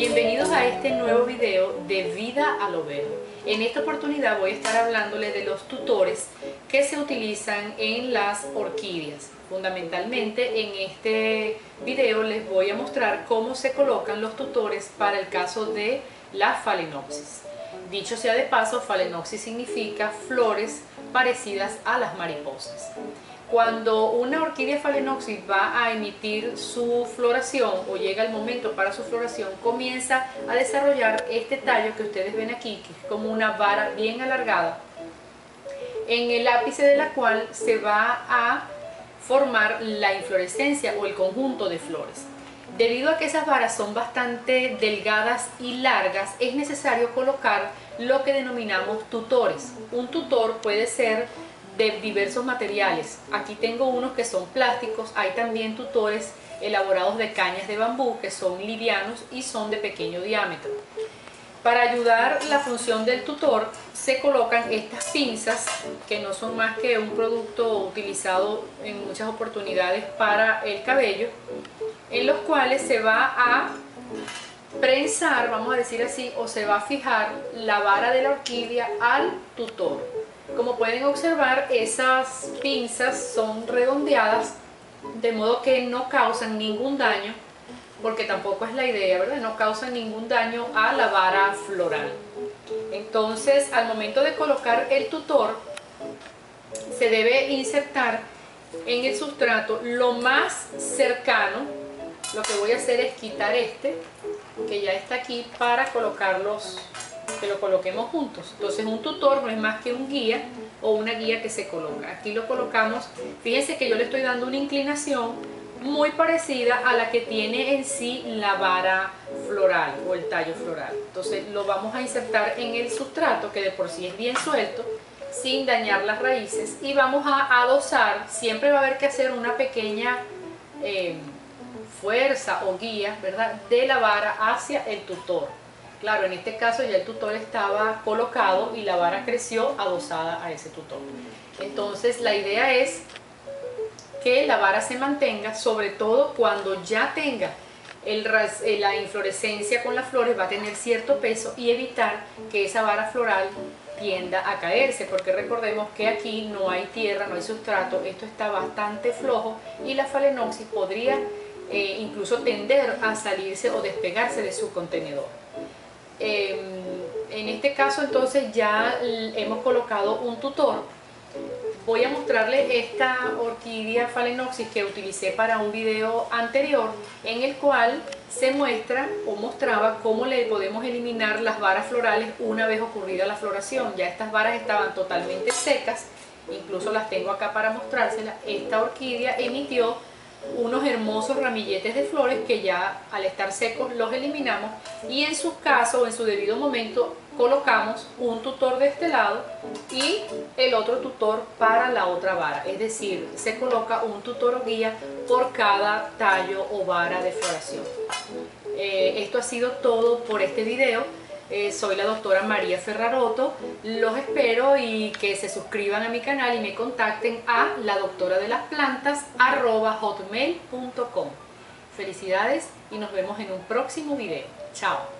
Bienvenidos a este nuevo video de Vida a lo. En esta oportunidad voy a estar hablándole de los tutores que se utilizan en las orquídeas. Fundamentalmente en este video les voy a mostrar cómo se colocan los tutores para el caso de la Phalaenopsis. Dicho sea de paso, Phalaenopsis significa flores parecidas a las mariposas. Cuando una orquídea phalaenopsis va a emitir su floración o llega el momento para su floración, comienza a desarrollar este tallo que ustedes ven aquí, que es como una vara bien alargada, en el ápice de la cual se va a formar la inflorescencia o el conjunto de flores. Debido a que esas varas son bastante delgadas y largas, es necesario colocar lo que denominamos tutores. Un tutor puede ser de diversos materiales. Aquí tengo unos que son plásticos, hay también tutores elaborados de cañas de bambú que son livianos y son de pequeño diámetro. Para ayudar la función del tutor se colocan estas pinzas que no son más que un producto utilizado en muchas oportunidades para el cabello en los cuales se va a prensar, vamos a decir así, o se va a fijar la vara de la orquídea al tutor. Como pueden observar, esas pinzas son redondeadas de modo que no causan ningún daño, porque tampoco es la idea, ¿verdad? No causan ningún daño a la vara floral. Entonces, al momento de colocar el tutor, se debe insertar en el sustrato lo más cercano. Lo que voy a hacer es quitar este, que ya está aquí, para colocarlos que lo coloquemos juntos. Entonces un tutor no es más que un guía o una guía que se coloca. Aquí lo colocamos, fíjense que yo le estoy dando una inclinación muy parecida a la que tiene en sí la vara floral o el tallo floral. Entonces lo vamos a insertar en el sustrato que de por sí es bien suelto sin dañar las raíces y vamos a adosar, siempre va a haber que hacer una pequeña eh, fuerza o guía ¿verdad? de la vara hacia el tutor Claro, en este caso ya el tutor estaba colocado y la vara creció adosada a ese tutor. Entonces la idea es que la vara se mantenga, sobre todo cuando ya tenga eh, la inflorescencia con las flores, va a tener cierto peso y evitar que esa vara floral tienda a caerse, porque recordemos que aquí no hay tierra, no hay sustrato, esto está bastante flojo y la falenopsis podría eh, incluso tender a salirse o despegarse de su contenedor. Em, en este caso entonces ya hemos colocado un tutor. Voy a mostrarles esta orquídea Phalaenopsis que utilicé para un video anterior en el cual se muestra o mostraba cómo le podemos eliminar las varas florales una vez ocurrida la floración. Ya estas varas estaban totalmente secas, incluso las tengo acá para mostrárselas. Esta orquídea emitió unos hermosos ramilletes de flores que ya al estar secos los eliminamos y en su caso o en su debido momento colocamos un tutor de este lado y el otro tutor para la otra vara. Es decir se coloca un tutor o guía por cada tallo o vara de floración. Eh, esto ha sido todo por este video eh, soy la doctora María Ferraroto. Los espero y que se suscriban a mi canal y me contacten a la doctora de las plantas hotmail.com. Felicidades y nos vemos en un próximo video. Chao.